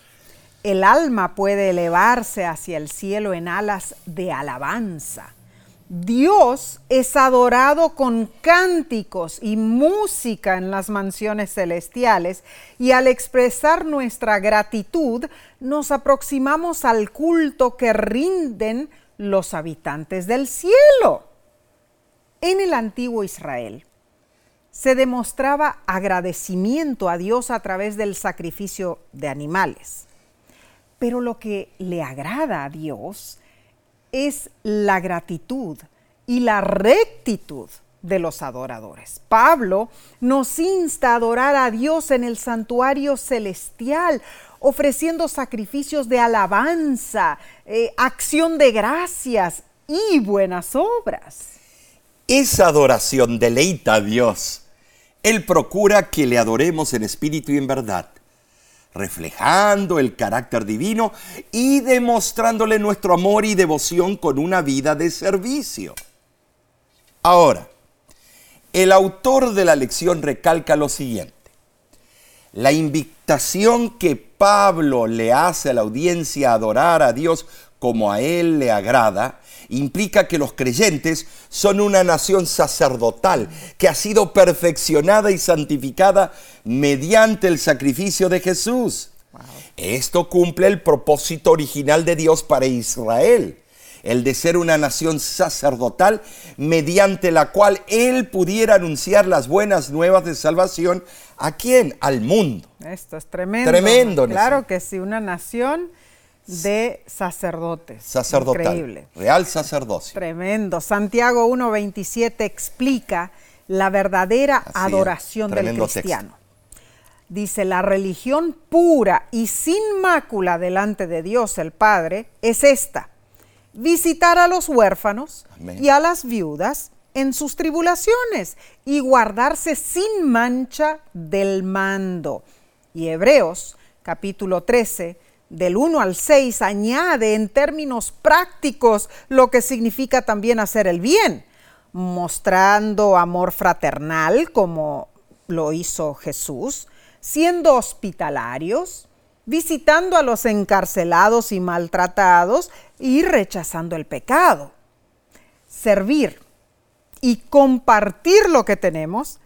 el alma puede elevarse hacia el cielo en alas de alabanza. Dios es adorado con cánticos y música en las mansiones celestiales y al expresar nuestra gratitud nos aproximamos al culto que rinden los habitantes del cielo. En el antiguo Israel se demostraba agradecimiento a Dios a través del sacrificio de animales. Pero lo que le agrada a Dios es la gratitud y la rectitud de los adoradores. Pablo nos insta a adorar a Dios en el santuario celestial, ofreciendo sacrificios de alabanza, eh, acción de gracias y buenas obras. Esa adoración deleita a Dios. Él procura que le adoremos en espíritu y en verdad, reflejando el carácter divino y demostrándole nuestro amor y devoción con una vida de servicio. Ahora, el autor de la lección recalca lo siguiente. La invitación que Pablo le hace a la audiencia a adorar a Dios como a él le agrada, implica que los creyentes son una nación sacerdotal que ha sido perfeccionada y santificada mediante el sacrificio de Jesús. Esto cumple el propósito original de Dios para Israel, el de ser una nación sacerdotal mediante la cual Él pudiera anunciar las buenas nuevas de salvación a quién? Al mundo. Esto es tremendo. Tremendo. Claro que sí, una nación de sacerdotes. Sacerdotal. Increíble. Real sacerdocio. Tremendo. Santiago 1.27 explica la verdadera Así adoración del cristiano. Dice, la religión pura y sin mácula delante de Dios el Padre es esta, visitar a los huérfanos Amén. y a las viudas en sus tribulaciones y guardarse sin mancha del mando. Y Hebreos capítulo 13 del 1 al 6 añade en términos prácticos lo que significa también hacer el bien, mostrando amor fraternal como lo hizo Jesús, siendo hospitalarios, visitando a los encarcelados y maltratados y rechazando el pecado. Servir y compartir lo que tenemos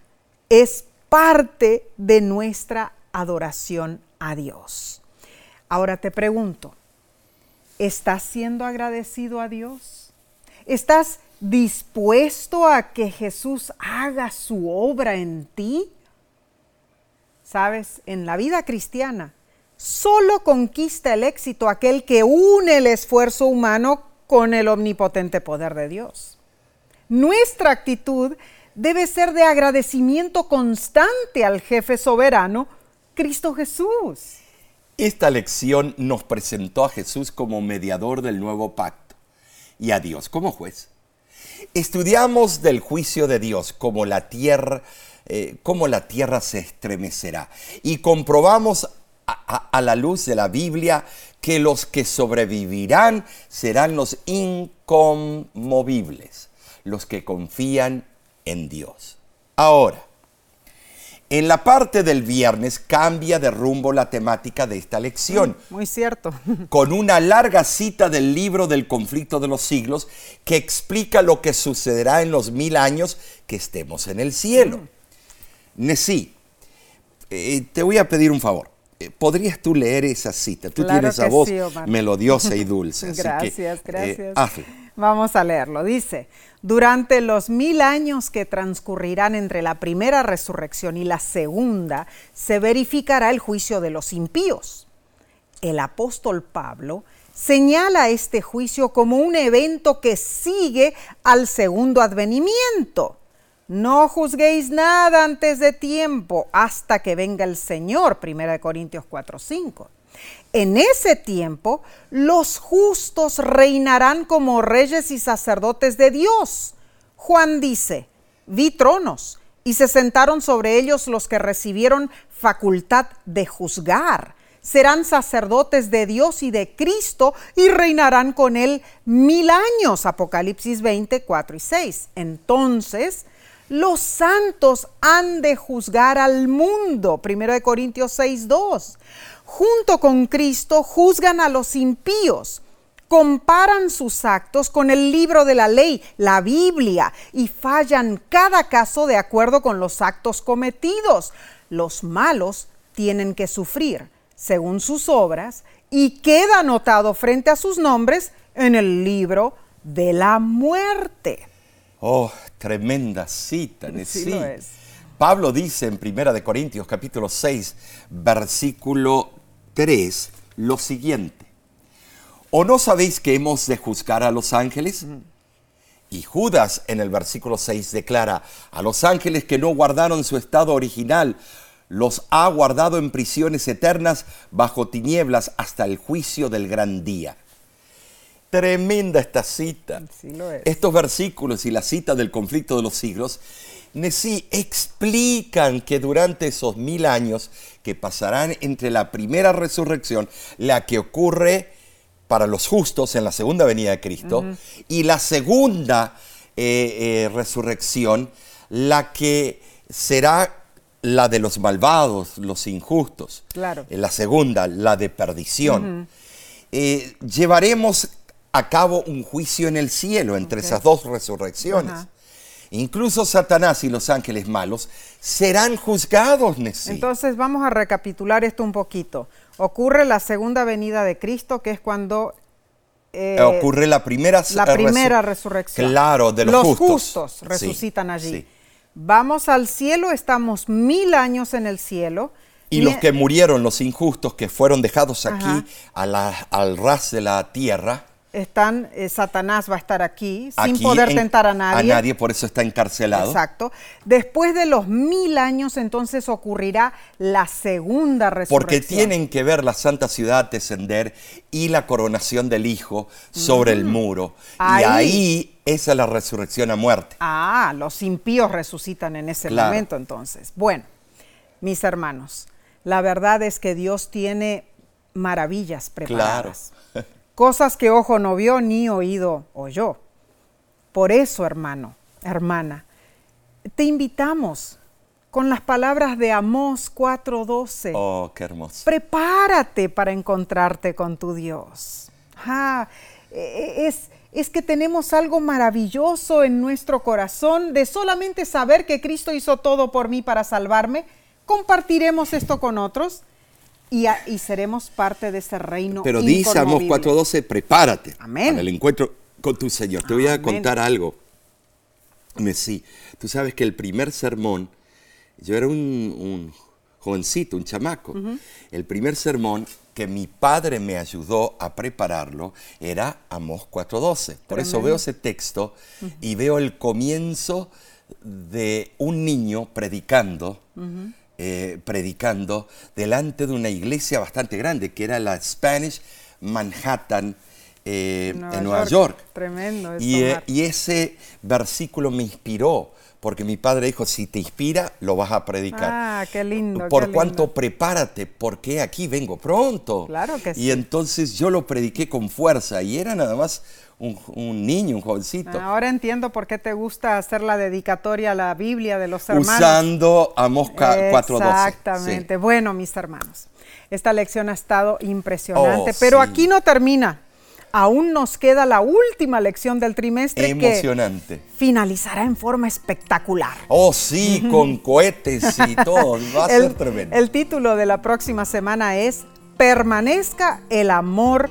es parte de nuestra adoración a Dios. Ahora te pregunto, ¿estás siendo agradecido a Dios? ¿Estás dispuesto a que Jesús haga su obra en ti? Sabes, en la vida cristiana, solo conquista el éxito aquel que une el esfuerzo humano con el omnipotente poder de Dios. Nuestra actitud debe ser de agradecimiento constante al jefe soberano, Cristo Jesús. Esta lección nos presentó a Jesús como mediador del nuevo pacto y a Dios como juez. Estudiamos del juicio de Dios como la tierra, eh, cómo la tierra se estremecerá y comprobamos a, a- la luz de la Biblia que los que sobrevivirán serán los inconmovibles, los que confían en Dios. Ahora, En la parte del viernes cambia de rumbo la temática de esta lección. Muy cierto. Con una larga cita del libro del conflicto de los siglos que explica lo que sucederá en los mil años que estemos en el cielo. Mm. Nesí, eh, te voy a pedir un favor. Eh, ¿Podrías tú leer esa cita? Tú tienes esa voz melodiosa y dulce. gracias, gracias. Vamos a leerlo. Dice, durante los mil años que transcurrirán entre la primera resurrección y la segunda, se verificará el juicio de los impíos. El apóstol Pablo señala este juicio como un evento que sigue al segundo advenimiento. No juzguéis nada antes de tiempo hasta que venga el Señor, 1 Corintios 4:5. En ese tiempo, los justos reinarán como reyes y sacerdotes de Dios. Juan dice, vi tronos y se sentaron sobre ellos los que recibieron facultad de juzgar. Serán sacerdotes de Dios y de Cristo y reinarán con él mil años. Apocalipsis 24 y 6. Entonces, los santos han de juzgar al mundo. 1 Corintios 6, 2 junto con Cristo juzgan a los impíos, comparan sus actos con el libro de la ley, la Biblia, y fallan cada caso de acuerdo con los actos cometidos. Los malos tienen que sufrir según sus obras y queda anotado frente a sus nombres en el libro de la muerte. Oh, tremenda cita, sí, Pablo dice en Primera de Corintios capítulo 6, versículo 3 lo siguiente. ¿O no sabéis que hemos de juzgar a los ángeles? Y Judas en el versículo 6 declara, a los ángeles que no guardaron su estado original, los ha guardado en prisiones eternas bajo tinieblas hasta el juicio del gran día. Tremenda esta cita. Estos versículos y la cita del conflicto de los siglos sí explican que durante esos mil años que pasarán entre la primera resurrección, la que ocurre para los justos en la segunda venida de Cristo, y la segunda eh, eh, resurrección, la que será la de los malvados, los injustos. Claro. En la segunda, la de perdición. Eh, llevaremos a cabo un juicio en el cielo entre esas dos resurrecciones. Incluso Satanás y los ángeles malos serán juzgados, Entonces vamos a recapitular esto un poquito. Ocurre la segunda venida de Cristo, que es cuando... Eh, ocurre la primera, la primera resurrección. Claro, de los, justos. justos resucitan allí. Vamos al cielo, estamos mil años en el cielo. Y los que murieron, los injustos, que fueron dejados aquí al ras de la tierra, están, eh, Satanás va a estar aquí, sin poder tentar a nadie. A nadie, por eso está encarcelado. Exacto. Después de los mil años, entonces ocurrirá la segunda resurrección. Porque tienen que ver la santa ciudad descender y la coronación del Hijo sobre el muro. Y ahí esa es la resurrección a muerte. Ah, los impíos resucitan en ese momento entonces. Bueno, mis hermanos, la verdad es que Dios tiene maravillas preparadas. Claro cosas que ojo no vio ni oído oyó. Por eso, hermano, hermana, te invitamos con las palabras de Amós 4:12. Oh, qué hermoso. Prepárate para encontrarte con tu Dios. Ah, es, es que tenemos algo maravilloso en nuestro corazón de solamente saber que Cristo hizo todo por mí para salvarme. Compartiremos esto con otros y, seremos parte de ese reino. Pero dice Amos 4:12, prepárate para el encuentro con tu Señor. Te voy a contar algo. Sí, tú sabes que el primer sermón, yo era un, jovencito, un chamaco. El primer sermón que mi padre me ayudó a prepararlo era Amos 4:12. Por eso veo ese texto y veo el comienzo de un niño predicando. Eh, predicando delante de una iglesia bastante grande, que era la Spanish Manhattan eh, en Nueva York. Tremendo. Y, eh, y, ese versículo me inspiró porque mi padre dijo, si te inspira, lo vas a predicar. Ah, qué lindo. Por qué cuanto prepárate, porque aquí vengo pronto. Claro que sí. Y entonces yo lo prediqué con fuerza y era nada más un, un niño, un jovencito. Ahora entiendo por qué te gusta hacer la dedicatoria a la Biblia de los hermanos. Usando Amos 4.12. Exactamente. Sí. Bueno, mis hermanos, esta lección ha estado impresionante, Oh, pero sí. aquí no termina. Aún nos queda la última lección del trimestre Emocionante. que finalizará en forma espectacular. Oh, sí, con cohetes y todo. Va a ser El, tremendo. el título de la próxima semana es Permanezca el amor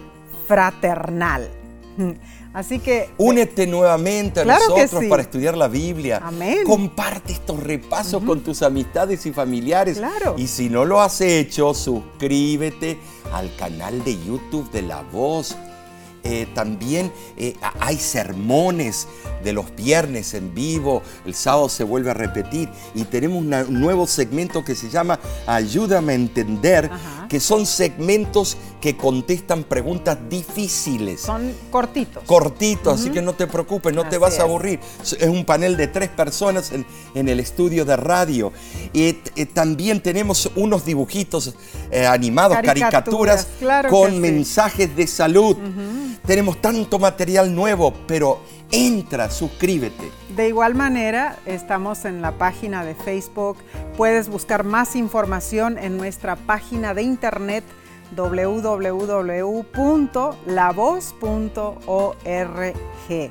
fraternal. Así que Únete nuevamente a Claro nosotros sí. para estudiar la Biblia. Amén. Comparte estos repasos con tus amistades y familiares. Claro. Y si no lo has hecho, suscríbete al canal de YouTube de La Voz. Eh, también eh, hay sermones de los viernes en vivo, el sábado se vuelve a repetir y tenemos un nuevo segmento que se llama Ayúdame a entender. Que son segmentos que contestan preguntas difíciles son cortitos. cortito, así que no te preocupes, no te vas a aburrir. Es un panel de tres personas en, en el estudio de radio. Y eh, también tenemos unos dibujitos eh, animados, Caricaturas, caricaturas, claro que con sí. mensajes de salud. Tenemos tanto material nuevo, pero entra, suscríbete. De igual manera, estamos en la página de Facebook. Puedes buscar más información en nuestra página de internet www.lavoz.org.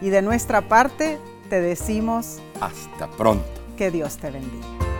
Y de nuestra parte, te decimos Hasta pronto. que Dios te bendiga.